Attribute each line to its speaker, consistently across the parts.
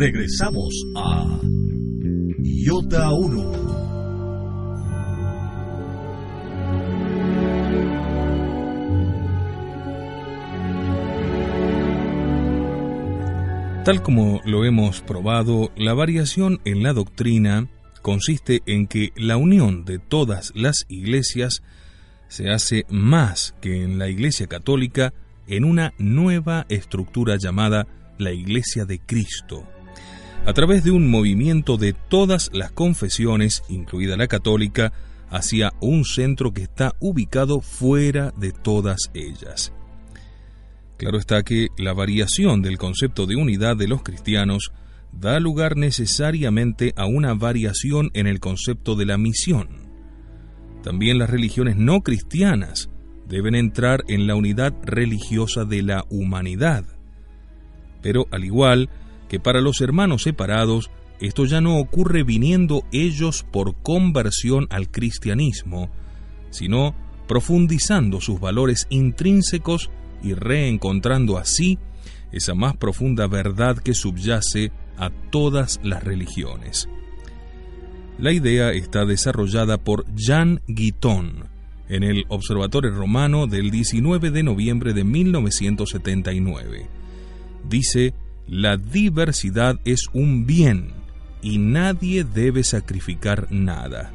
Speaker 1: Regresamos a Iota 1.
Speaker 2: Tal como lo hemos probado, la variación en la doctrina consiste en que la unión de todas las iglesias se hace más que en la Iglesia Católica en una nueva estructura llamada la Iglesia de Cristo, a través de un movimiento de todas las confesiones, incluida la católica, hacia un centro que está ubicado fuera de todas ellas. Claro está que la variación del concepto de unidad de los cristianos da lugar necesariamente a una variación en el concepto de la misión. También las religiones no cristianas deben entrar en la unidad religiosa de la humanidad. Pero al igual que para los hermanos separados, esto ya no ocurre viniendo ellos por conversión al cristianismo, sino profundizando sus valores intrínsecos y reencontrando así esa más profunda verdad que subyace a todas las religiones. La idea está desarrollada por Jean Guiton en el Observatorio Romano del 19 de noviembre de 1979. Dice, la diversidad es un bien y nadie debe sacrificar nada.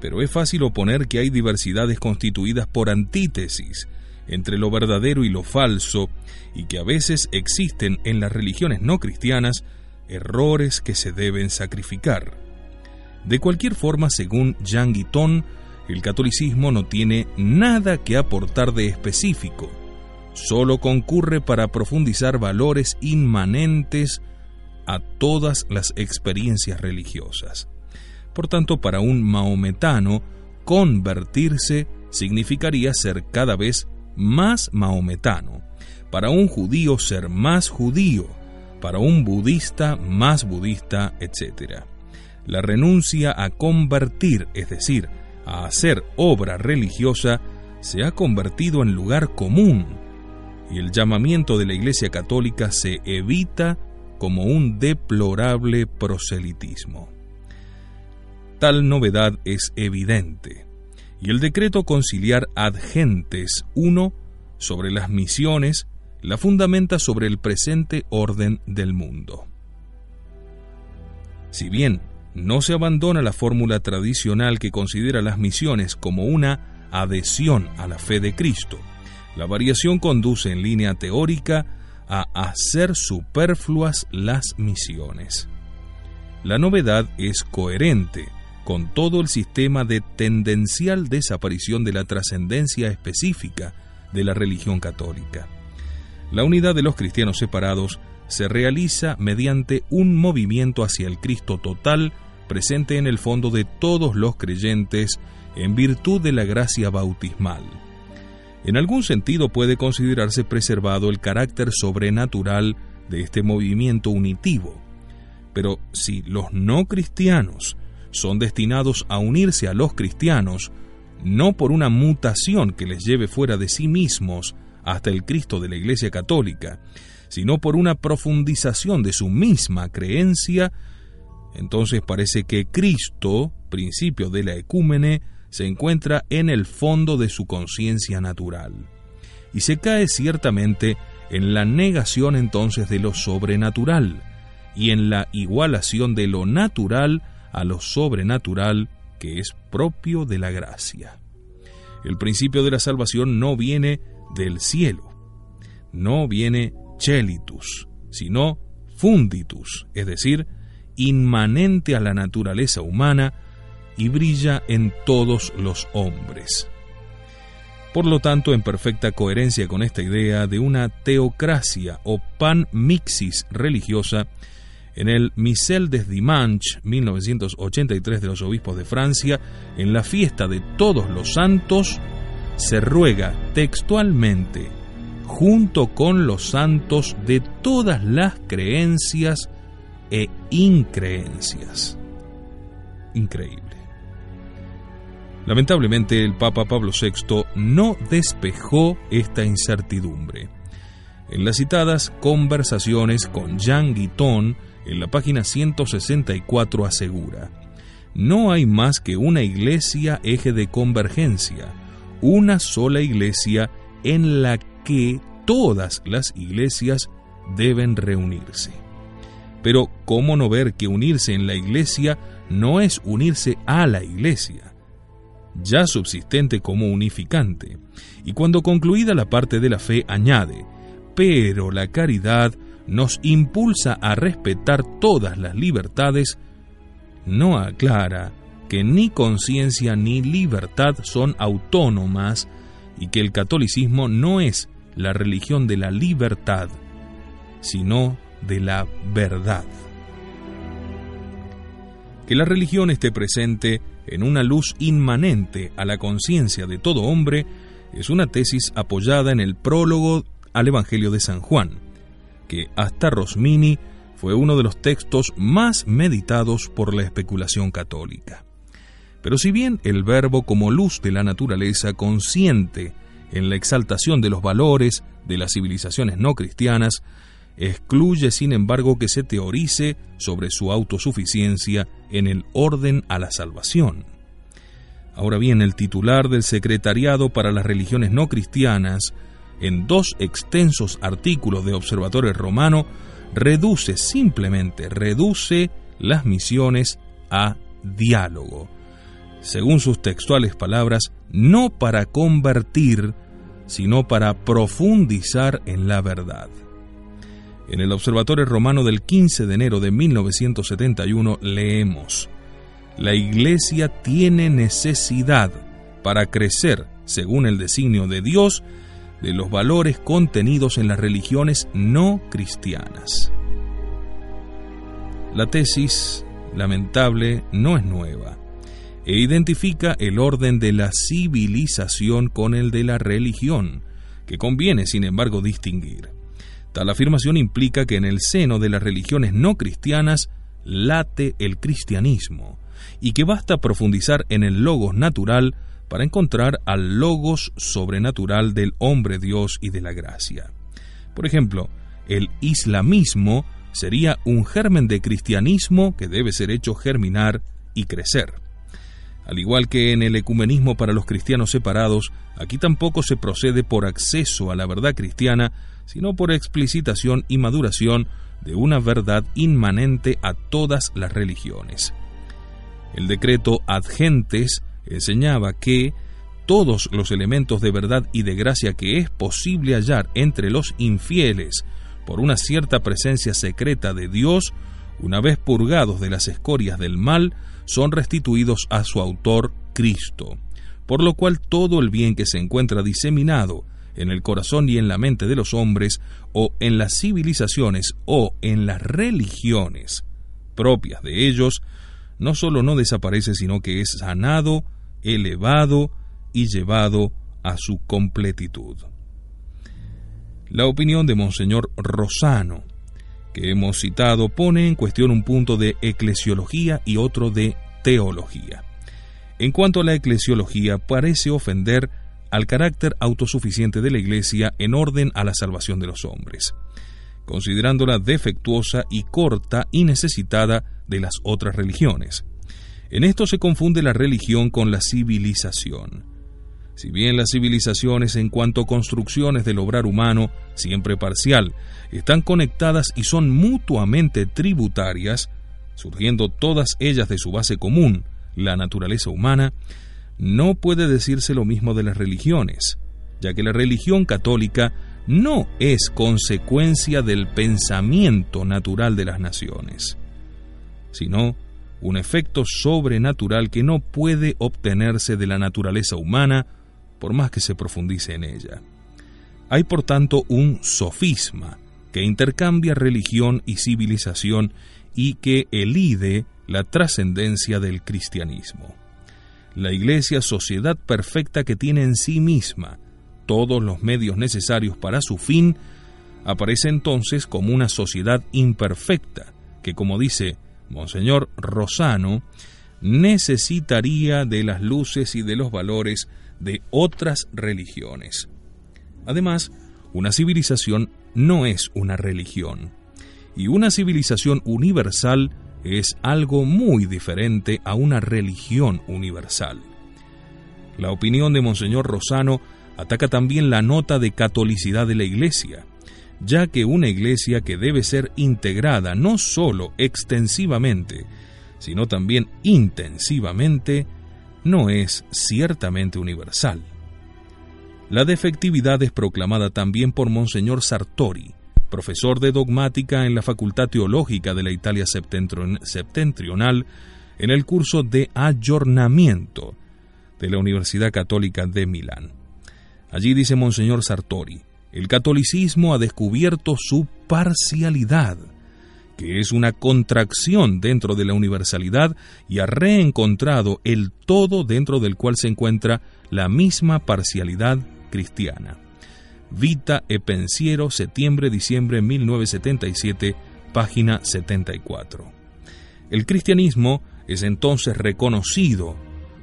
Speaker 2: Pero es fácil oponer que hay diversidades constituidas por antítesis, entre lo verdadero y lo falso, y que a veces existen en las religiones no cristianas errores que se deben sacrificar. De cualquier forma, según Jean Guiton, el catolicismo no tiene nada que aportar de específico, solo concurre para profundizar valores inmanentes a todas las experiencias religiosas. Por tanto, para un maometano, convertirse significaría ser cada vez más maometano, para un judío ser más judío, para un budista más budista, etc. La renuncia a convertir, es decir, a hacer obra religiosa, se ha convertido en lugar común y el llamamiento de la Iglesia Católica se evita como un deplorable proselitismo. Tal novedad es evidente y el decreto conciliar ad gentes 1 sobre las misiones la fundamenta sobre el presente orden del mundo. Si bien no se abandona la fórmula tradicional que considera las misiones como una adhesión a la fe de Cristo, la variación conduce en línea teórica a hacer superfluas las misiones. La novedad es coherente con todo el sistema de tendencial desaparición de la trascendencia específica de la religión católica. La unidad de los cristianos separados se realiza mediante un movimiento hacia el Cristo total presente en el fondo de todos los creyentes en virtud de la gracia bautismal. En algún sentido puede considerarse preservado el carácter sobrenatural de este movimiento unitivo, pero si los no cristianos son destinados a unirse a los cristianos, no por una mutación que les lleve fuera de sí mismos hasta el Cristo de la Iglesia Católica, sino por una profundización de su misma creencia, entonces parece que Cristo, principio de la ecúmene, se encuentra en el fondo de su conciencia natural. Y se cae ciertamente en la negación entonces de lo sobrenatural y en la igualación de lo natural a lo sobrenatural que es propio de la gracia. El principio de la salvación no viene del cielo, no viene chelitus, sino funditus, es decir, inmanente a la naturaleza humana y brilla en todos los hombres. Por lo tanto, en perfecta coherencia con esta idea de una teocracia o panmixis religiosa, en el Missel des Dimanches 1983 de los obispos de Francia, en la fiesta de todos los santos, se ruega textualmente, junto con los santos de todas las creencias e increencias. Increíble. Lamentablemente el Papa Pablo VI no despejó esta incertidumbre. En las citadas conversaciones con Jean Guiton, en la página 164 asegura, no hay más que una iglesia eje de convergencia, una sola iglesia en la que todas las iglesias deben reunirse. Pero ¿cómo no ver que unirse en la iglesia no es unirse a la iglesia? ya subsistente como unificante, y cuando concluida la parte de la fe añade, pero la caridad nos impulsa a respetar todas las libertades, no aclara que ni conciencia ni libertad son autónomas y que el catolicismo no es la religión de la libertad, sino de la verdad. Que la religión esté presente en una luz inmanente a la conciencia de todo hombre es una tesis apoyada en el prólogo al Evangelio de San Juan, que hasta Rosmini fue uno de los textos más meditados por la especulación católica. Pero si bien el verbo como luz de la naturaleza consciente en la exaltación de los valores de las civilizaciones no cristianas, excluye sin embargo que se teorice sobre su autosuficiencia en el orden a la salvación. Ahora bien, el titular del Secretariado para las Religiones No Cristianas, en dos extensos artículos de Observatorio Romano, reduce, simplemente reduce las misiones a diálogo. Según sus textuales palabras, no para convertir, sino para profundizar en la verdad. En el Observatorio Romano del 15 de enero de 1971 leemos, La Iglesia tiene necesidad para crecer, según el designio de Dios, de los valores contenidos en las religiones no cristianas. La tesis, lamentable, no es nueva e identifica el orden de la civilización con el de la religión, que conviene, sin embargo, distinguir. Tal afirmación implica que en el seno de las religiones no cristianas late el cristianismo y que basta profundizar en el logos natural para encontrar al logos sobrenatural del hombre Dios y de la gracia. Por ejemplo, el islamismo sería un germen de cristianismo que debe ser hecho germinar y crecer. Al igual que en el ecumenismo para los cristianos separados, aquí tampoco se procede por acceso a la verdad cristiana, sino por explicitación y maduración de una verdad inmanente a todas las religiones. El decreto ad gentes enseñaba que todos los elementos de verdad y de gracia que es posible hallar entre los infieles por una cierta presencia secreta de Dios, una vez purgados de las escorias del mal, son restituidos a su autor Cristo, por lo cual todo el bien que se encuentra diseminado en el corazón y en la mente de los hombres, o en las civilizaciones, o en las religiones propias de ellos, no solo no desaparece, sino que es sanado, elevado y llevado a su completitud. La opinión de Monseñor Rosano, que hemos citado, pone en cuestión un punto de eclesiología y otro de teología. En cuanto a la eclesiología, parece ofender al carácter autosuficiente de la Iglesia en orden a la salvación de los hombres, considerándola defectuosa y corta y necesitada de las otras religiones. En esto se confunde la religión con la civilización. Si bien las civilizaciones en cuanto construcciones del obrar humano, siempre parcial, están conectadas y son mutuamente tributarias, surgiendo todas ellas de su base común, la naturaleza humana, no puede decirse lo mismo de las religiones, ya que la religión católica no es consecuencia del pensamiento natural de las naciones, sino un efecto sobrenatural que no puede obtenerse de la naturaleza humana por más que se profundice en ella. Hay por tanto un sofisma que intercambia religión y civilización y que elide la trascendencia del cristianismo la Iglesia sociedad perfecta que tiene en sí misma todos los medios necesarios para su fin, aparece entonces como una sociedad imperfecta, que como dice Monseñor Rosano, necesitaría de las luces y de los valores de otras religiones. Además, una civilización no es una religión, y una civilización universal es algo muy diferente a una religión universal. La opinión de Monseñor Rosano ataca también la nota de catolicidad de la Iglesia, ya que una Iglesia que debe ser integrada no sólo extensivamente, sino también intensivamente, no es ciertamente universal. La defectividad es proclamada también por Monseñor Sartori, profesor de dogmática en la Facultad Teológica de la Italia Septentrional, en el curso de ayornamiento de la Universidad Católica de Milán. Allí dice Monseñor Sartori, el catolicismo ha descubierto su parcialidad, que es una contracción dentro de la universalidad y ha reencontrado el todo dentro del cual se encuentra la misma parcialidad cristiana. Vita e Pensiero, septiembre-diciembre 1977, página 74. El cristianismo es entonces reconocido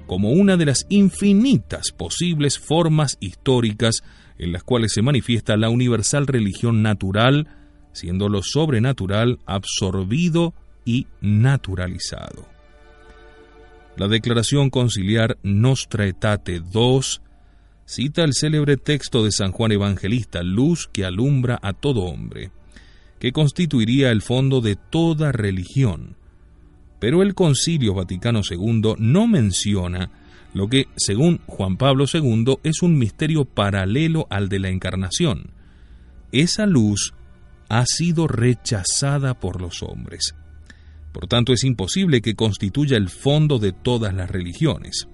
Speaker 2: como una de las infinitas posibles formas históricas en las cuales se manifiesta la universal religión natural, siendo lo sobrenatural absorbido y naturalizado. La declaración conciliar Nostra Aetate II cita el célebre texto de San Juan Evangelista, luz que alumbra a todo hombre, que constituiría el fondo de toda religión. Pero el Concilio Vaticano II no menciona lo que, según Juan Pablo II, es un misterio paralelo al de la Encarnación. Esa luz ha sido rechazada por los hombres. Por tanto, es imposible que constituya el fondo de todas las religiones.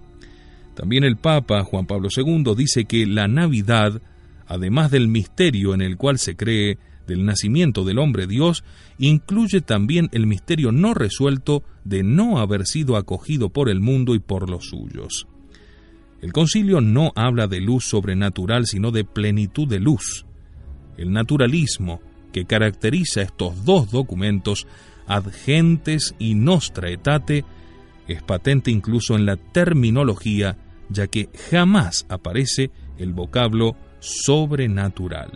Speaker 2: También el Papa Juan Pablo II dice que la Navidad, además del misterio en el cual se cree del nacimiento del hombre Dios, incluye también el misterio no resuelto de no haber sido acogido por el mundo y por los suyos. El concilio no habla de luz sobrenatural, sino de plenitud de luz. El naturalismo que caracteriza estos dos documentos, ad gentes y nostra etate, es patente incluso en la terminología ya que jamás aparece el vocablo sobrenatural.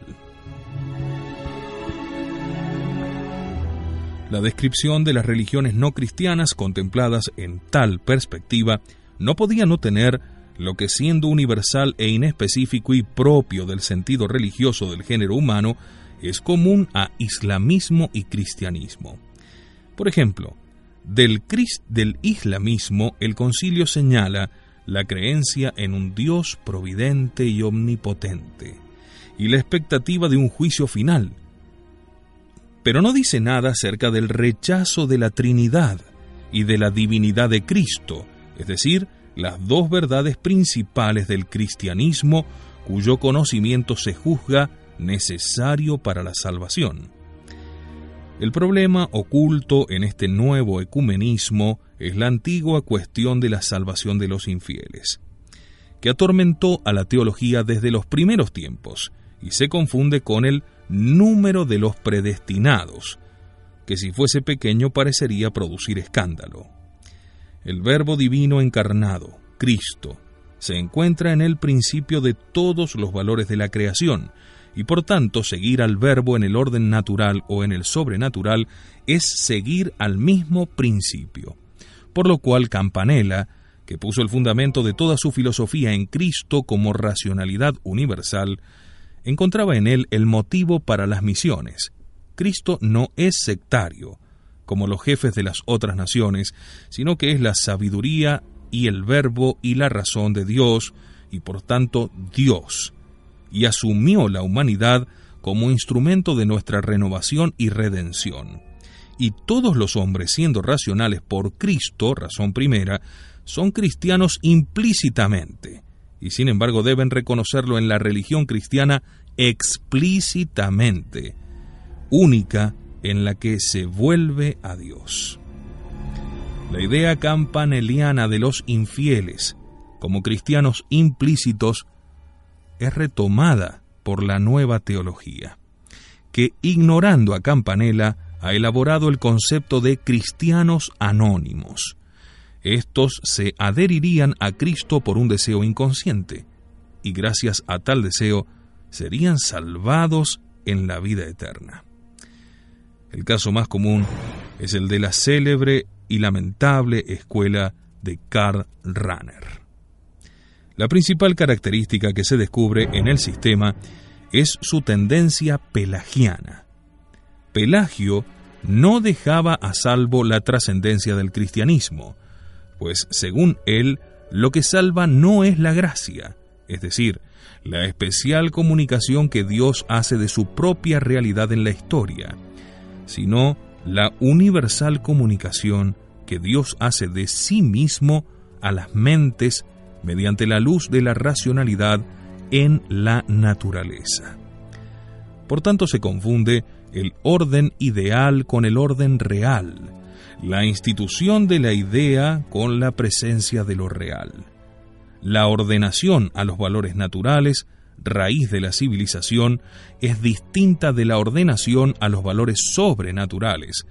Speaker 2: La descripción de las religiones no cristianas contempladas en tal perspectiva no podía no tener lo que siendo universal e inespecífico y propio del sentido religioso del género humano, es común a islamismo y cristianismo. Por ejemplo, del, del islamismo el concilio señala la creencia en un Dios providente y omnipotente, y la expectativa de un juicio final. Pero no dice nada acerca del rechazo de la Trinidad y de la divinidad de Cristo, es decir, las dos verdades principales del cristianismo cuyo conocimiento se juzga necesario para la salvación. El problema oculto en este nuevo ecumenismo es la antigua cuestión de la salvación de los infieles, que atormentó a la teología desde los primeros tiempos y se confunde con el número de los predestinados, que si fuese pequeño parecería producir escándalo. El Verbo Divino encarnado, Cristo, se encuentra en el principio de todos los valores de la creación, y por tanto seguir al verbo en el orden natural o en el sobrenatural es seguir al mismo principio por lo cual Campanella, que puso el fundamento de toda su filosofía en Cristo como racionalidad universal, encontraba en él el motivo para las misiones. Cristo no es sectario, como los jefes de las otras naciones, sino que es la sabiduría y el verbo y la razón de Dios, y por tanto Dios, y asumió la humanidad como instrumento de nuestra renovación y redención y todos los hombres siendo racionales por Cristo, razón primera, son cristianos implícitamente, y sin embargo deben reconocerlo en la religión cristiana explícitamente, única en la que se vuelve a Dios. La idea campaneliana de los infieles como cristianos implícitos es retomada por la nueva teología, que ignorando a Campanella ha elaborado el concepto de cristianos anónimos, estos se adherirían a Cristo por un deseo inconsciente, y gracias a tal deseo serían salvados en la vida eterna. El caso más común es el de la célebre y lamentable escuela de Karl Rahner. La principal característica que se descubre en el sistema es su tendencia pelagiana. Pelagio no dejaba a salvo la trascendencia del cristianismo, pues según él, lo que salva no es la gracia, es decir, la especial comunicación que Dios hace de su propia realidad en la historia, sino la universal comunicación que Dios hace de sí mismo a las mentes mediante la luz de la racionalidad en la naturaleza. Por tanto se confunde el orden ideal con el orden real, la institución de la idea con la presencia de lo real. La ordenación a los valores naturales, raíz de la civilización, es distinta de la ordenación a los valores sobrenaturales,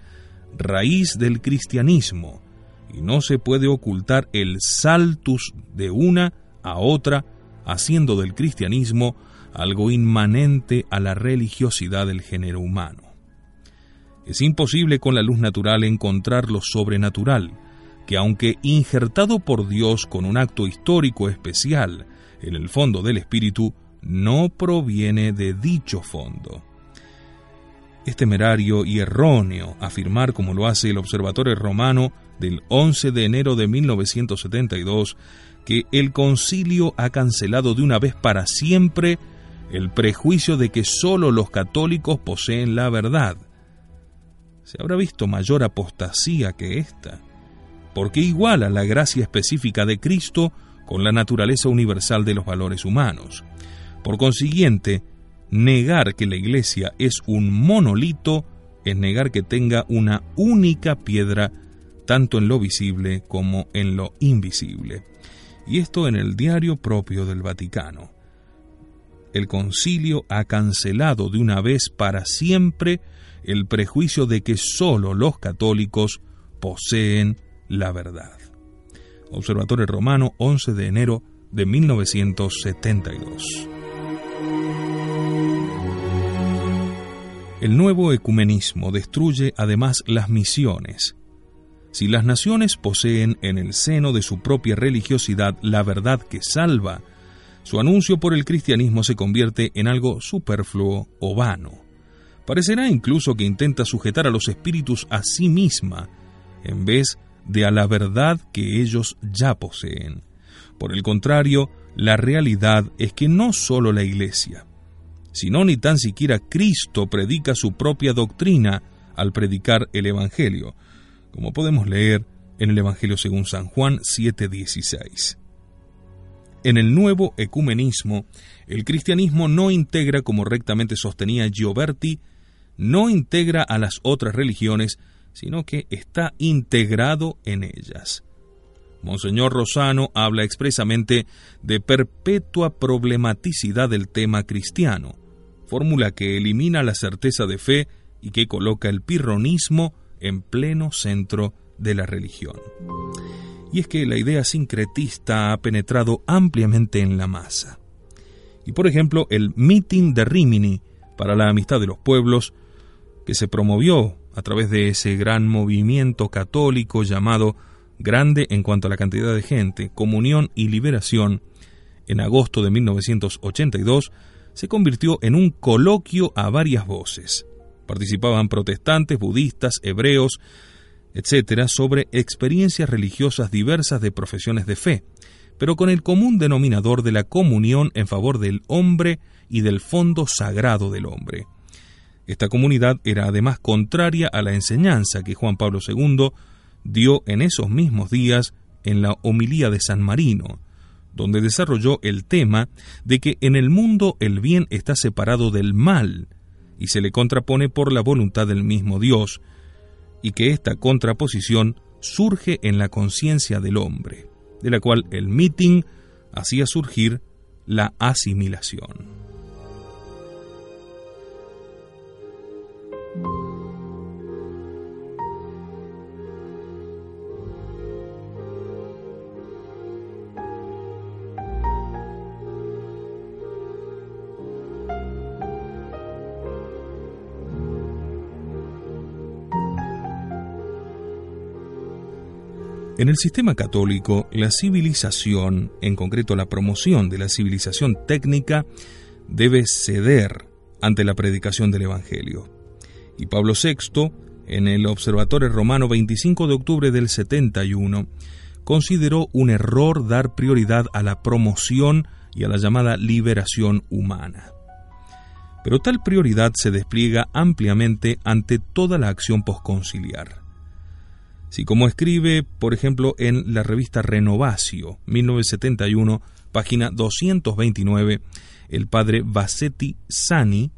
Speaker 2: raíz del cristianismo, y no se puede ocultar el saltus de una a otra, haciendo del cristianismo algo inmanente a la religiosidad del género humano. Es imposible con la luz natural encontrar lo sobrenatural, que aunque injertado por Dios con un acto histórico especial en el fondo del espíritu, no proviene de dicho fondo. Es temerario y erróneo afirmar, como lo hace el Observatorio Romano del 11 de enero de 1972, que el concilio ha cancelado de una vez para siempre el prejuicio de que sólo los católicos poseen la verdad. ¿Se habrá visto mayor apostasía que esta? Porque iguala la gracia específica de Cristo con la naturaleza universal de los valores humanos. Por consiguiente, negar que la Iglesia es un monolito es negar que tenga una única piedra tanto en lo visible como en lo invisible. Y esto en el diario propio del Vaticano. El concilio ha cancelado de una vez para siempre el prejuicio de que sólo los católicos poseen la verdad. Observatorio Romano, 11 de enero de 1972. El nuevo ecumenismo destruye además las misiones. Si las naciones poseen en el seno de su propia religiosidad la verdad que salva, su anuncio por el cristianismo se convierte en algo superfluo o vano. Parecerá incluso que intenta sujetar a los espíritus a sí misma, en vez de a la verdad que ellos ya poseen. Por el contrario, la realidad es que no solo la Iglesia, sino ni tan siquiera Cristo predica su propia doctrina al predicar el Evangelio, como podemos leer en el Evangelio según San Juan 7:16. En el nuevo ecumenismo, el cristianismo no integra, como rectamente sostenía Gioberti, no integra a las otras religiones, sino que está integrado en ellas. Monseñor Rosano habla expresamente de perpetua problematicidad del tema cristiano, fórmula que elimina la certeza de fe y que coloca el pirronismo en pleno centro de la religión. Y es que la idea sincretista ha penetrado ampliamente en la masa. Y por ejemplo, el Meeting de Rimini para la Amistad de los Pueblos, que se promovió a través de ese gran movimiento católico llamado grande en cuanto a la cantidad de gente, comunión y liberación, en agosto de 1982, se convirtió en un coloquio a varias voces. Participaban protestantes, budistas, hebreos, etcétera, sobre experiencias religiosas diversas de profesiones de fe, pero con el común denominador de la comunión en favor del hombre y del fondo sagrado del hombre. Esta comunidad era además contraria a la enseñanza que Juan Pablo II dio en esos mismos días en la homilía de San Marino, donde desarrolló el tema de que en el mundo el bien está separado del mal y se le contrapone por la voluntad del mismo Dios, y que esta contraposición surge en la conciencia del hombre, de la cual el meeting hacía surgir la asimilación. En el sistema católico, la civilización, en concreto la promoción de la civilización técnica, debe ceder ante la predicación del Evangelio. Y Pablo VI, en el Observatorio Romano 25 de octubre del 71, consideró un error dar prioridad a la promoción y a la llamada liberación humana. Pero tal prioridad se despliega ampliamente ante toda la acción posconciliar. Si como escribe, por ejemplo, en la revista Renovacio, 1971, página 229, el padre Bassetti Sani,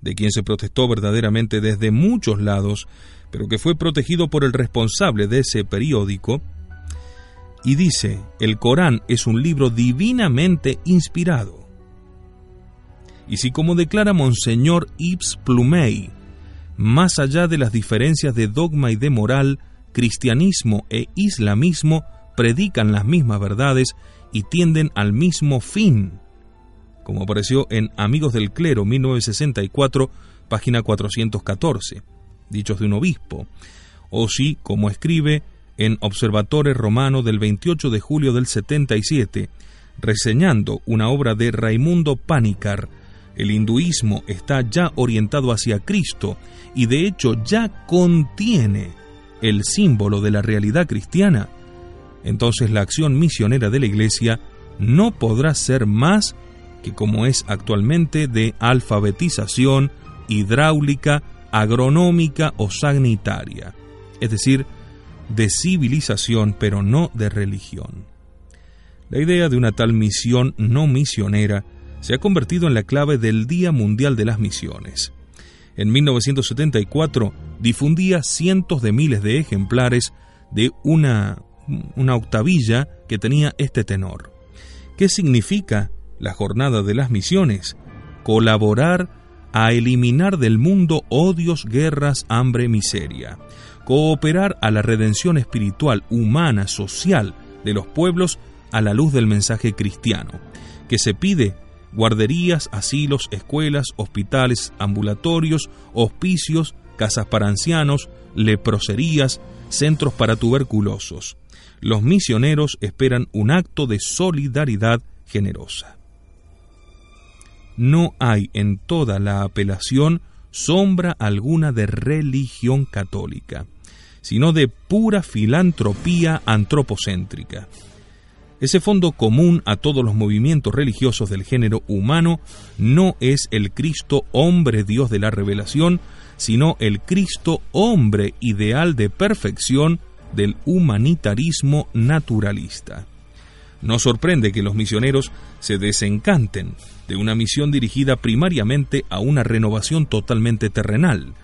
Speaker 2: de quien se protestó verdaderamente desde muchos lados, pero que fue protegido por el responsable de ese periódico, y dice, el Corán es un libro divinamente inspirado. Y si como declara Monseñor Yves Plumey, más allá de las diferencias de dogma y de moral, cristianismo e islamismo predican las mismas verdades y tienden al mismo fin, como apareció en Amigos del Clero 1964, página 414, dichos de un obispo, o si, como escribe en Observatore Romano del 28 de julio del 77, reseñando una obra de Raimundo Panicar, el hinduismo está ya orientado hacia Cristo y de hecho ya contiene el símbolo de la realidad cristiana, entonces la acción misionera de la Iglesia no podrá ser más que como es actualmente de alfabetización hidráulica, agronómica o sanitaria, es decir, de civilización pero no de religión. La idea de una tal misión no misionera se ha convertido en la clave del Día Mundial de las Misiones. En 1974 difundía cientos de miles de ejemplares de una, una octavilla que tenía este tenor. ¿Qué significa la jornada de las misiones? Colaborar a eliminar del mundo odios, guerras, hambre, miseria cooperar a la redención espiritual, humana, social de los pueblos a la luz del mensaje cristiano, que se pide guarderías, asilos, escuelas, hospitales, ambulatorios, hospicios, casas para ancianos, leproserías, centros para tuberculosos. Los misioneros esperan un acto de solidaridad generosa. No hay en toda la apelación sombra alguna de religión católica, sino de pura filantropía antropocéntrica. Ese fondo común a todos los movimientos religiosos del género humano no es el Cristo hombre Dios de la revelación, sino el Cristo hombre ideal de perfección del humanitarismo naturalista. No sorprende que los misioneros se desencanten de una misión dirigida primariamente a una renovación totalmente terrenal,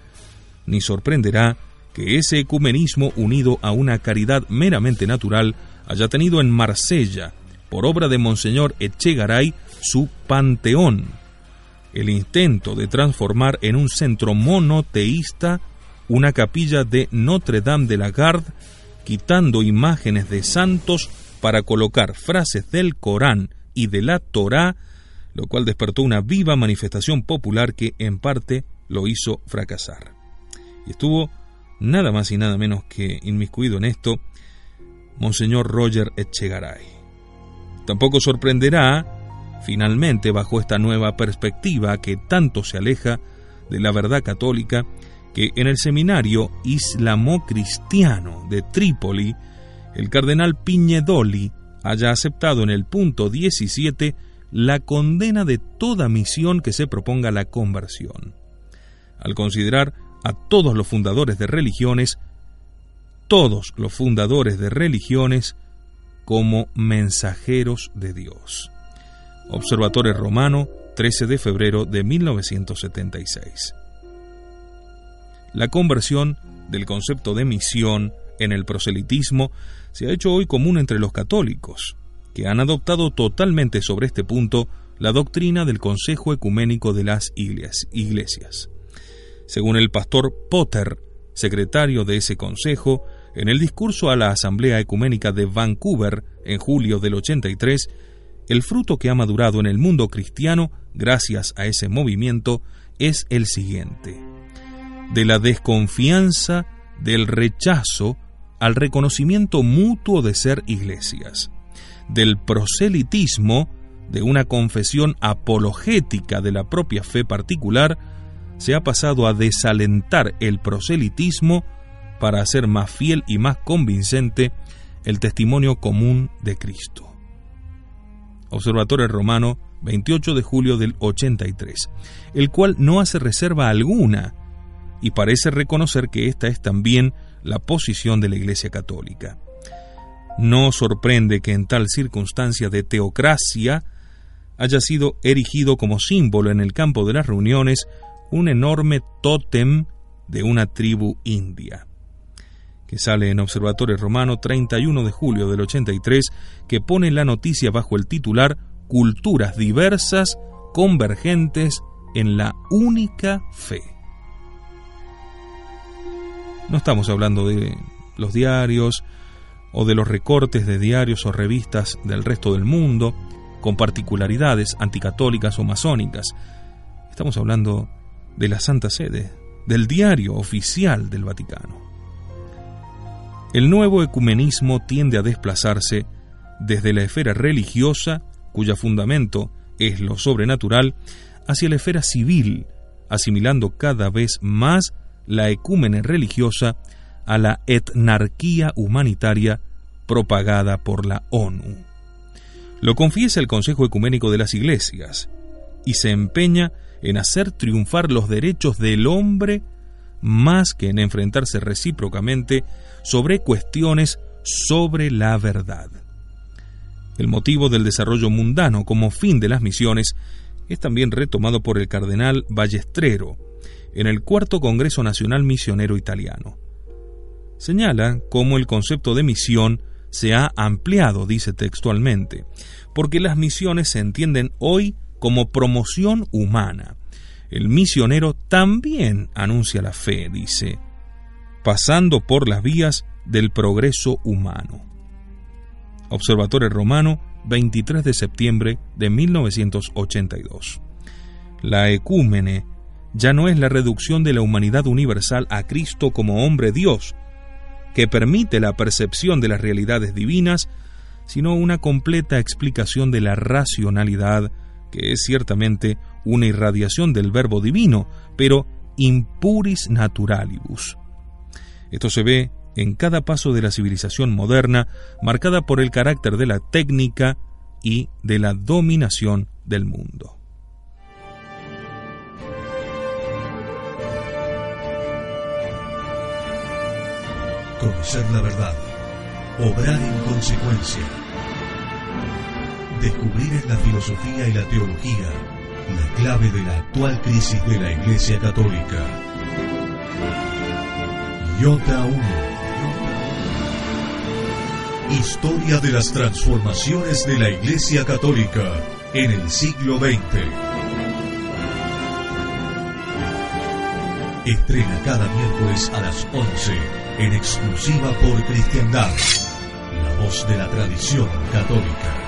Speaker 2: ni sorprenderá que ese ecumenismo unido a una caridad meramente natural haya tenido en Marsella, por obra de Monseñor Echegaray, su panteón, el intento de transformar en un centro monoteísta una capilla de Notre Dame de la Garde, quitando imágenes de santos para colocar frases del Corán y de la Torá, lo cual despertó una viva manifestación popular que en parte lo hizo fracasar. Y estuvo nada más y nada menos que inmiscuido en esto Monseñor Roger Echegaray. Tampoco sorprenderá, finalmente, bajo esta nueva perspectiva que tanto se aleja de la verdad católica, que en el seminario islamo-cristiano de Trípoli el cardenal Piñedoli haya aceptado en el punto 17 la condena de toda misión que se proponga la conversión, al considerar a todos los fundadores de religiones, todos los fundadores de religiones, como mensajeros de Dios. Observatorio Romano, 13 de febrero de 1976. La conversión del concepto de misión en el proselitismo se ha hecho hoy común entre los católicos, que han adoptado totalmente sobre este punto la doctrina del Consejo Ecuménico de las Iglesias. Según el pastor Potter, secretario de ese consejo, en el discurso a la Asamblea Ecuménica de Vancouver en julio del 83, el fruto que ha madurado en el mundo cristiano gracias a ese movimiento es el siguiente. De la desconfianza, del rechazo, al reconocimiento mutuo de ser iglesias, del proselitismo de una confesión apologética de la propia fe particular, se ha pasado a desalentar el proselitismo para hacer más fiel y más convincente el testimonio común de Cristo. Observatorio Romano, 28 de julio del 83, el cual no hace reserva alguna y parece reconocer que esta es también la posición de la Iglesia Católica. No sorprende que en tal circunstancia de teocracia haya sido erigido como símbolo en el campo de las reuniones un enorme tótem de una tribu india, que sale en Observatorio Romano 31 de julio del 83, que pone la noticia bajo el titular Culturas diversas convergentes en la única fe. No estamos hablando de los diarios o de los recortes de diarios o revistas del resto del mundo, con particularidades anticatólicas o masónicas. Estamos hablando de la Santa Sede, del diario oficial del Vaticano. El nuevo ecumenismo tiende a desplazarse desde la esfera religiosa, cuyo fundamento es lo sobrenatural, hacia la esfera civil, asimilando cada vez más la ecúmene religiosa a la etnarquía humanitaria propagada por la ONU. Lo confiesa el Consejo Ecuménico de las Iglesias y se empeña en hacer triunfar los derechos del hombre más que en enfrentarse recíprocamente sobre cuestiones sobre la verdad. El motivo del desarrollo mundano como fin de las misiones es también retomado por el cardenal Ballestrero en el Cuarto Congreso Nacional Misionero Italiano. Señala cómo el concepto de misión se ha ampliado, dice textualmente, porque las misiones se entienden hoy como promoción humana. El misionero también anuncia la fe, dice, pasando por las vías del progreso humano. Observatorio Romano, 23 de septiembre de 1982. La ecúmene ya no es la reducción de la humanidad universal a Cristo como hombre Dios, que permite la percepción de las realidades divinas, sino una completa explicación de la racionalidad, que es ciertamente una irradiación del verbo divino, pero impuris naturalibus. Esto se ve en cada paso de la civilización moderna, marcada por el carácter de la técnica y de la dominación del mundo.
Speaker 1: Conocer la verdad. Obrar en consecuencia. Descubrir en la filosofía y la teología la clave de la actual crisis de la Iglesia Católica. Iota 1. Historia de las transformaciones de la Iglesia Católica en el siglo XX. Estrena cada miércoles a las 11 en exclusiva por Cristiandad, la voz de la tradición católica.